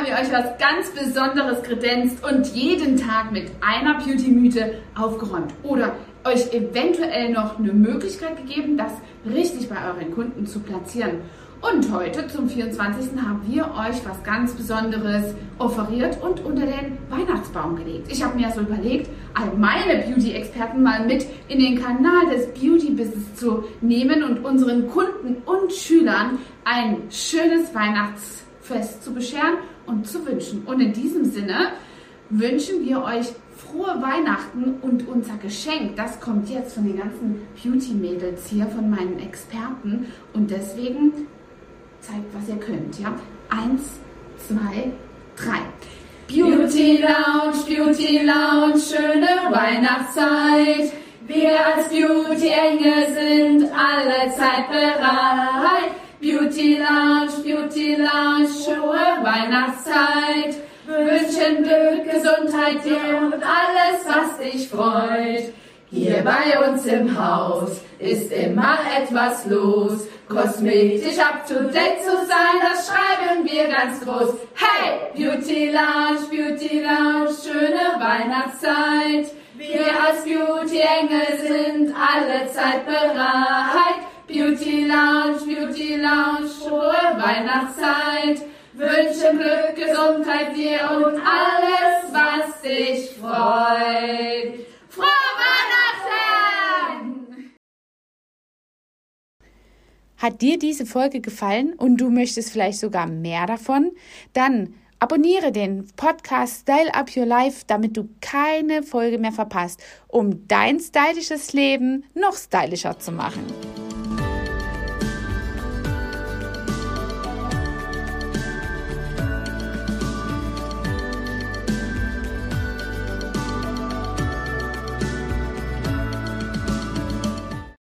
euch was ganz Besonderes kredenzt und jeden Tag mit einer Beauty-Mythe aufgeräumt oder euch eventuell noch eine Möglichkeit gegeben, das richtig bei euren Kunden zu platzieren. Und heute zum 24. haben wir euch was ganz Besonderes offeriert und unter den Weihnachtsbaum gelegt. Ich habe mir so überlegt, all meine Beauty-Experten mal mit in den Kanal des Beauty-Business zu nehmen und unseren Kunden und Schülern ein schönes Weihnachtsfest zu bescheren und zu wünschen. Und in diesem Sinne wünschen wir euch frohe Weihnachten und unser Geschenk, das kommt jetzt von den ganzen Beauty-Mädels hier, von meinen Experten. Und deswegen zeigt, was ihr könnt. Ja? Eins, zwei, drei. Beauty Lounge, Beauty Lounge, schöne Weihnachtszeit. Wir als Beauty-Engel sind allezeit bereit. Beauty Lounge, Beauty Lounge, schöne Weihnachtszeit. Wünschen Glück, Gesundheit dir und alles, was dich freut. Hier bei uns im Haus ist immer etwas los. Kosmetisch up to date zu sein, das schreiben wir ganz groß. Hey, Beauty Lounge, Beauty Lounge, schöne Weihnachtszeit. Wir als Beauty Engel sind alle Zeit bereit. Weihnachtszeit. Wünsche Glück, Gesundheit dir und alles, was dich freut. Frohe Weihnachten! Hat dir diese Folge gefallen und du möchtest vielleicht sogar mehr davon? Dann abonniere den Podcast Style Up Your Life, damit du keine Folge mehr verpasst, um dein stylisches Leben noch stylischer zu machen.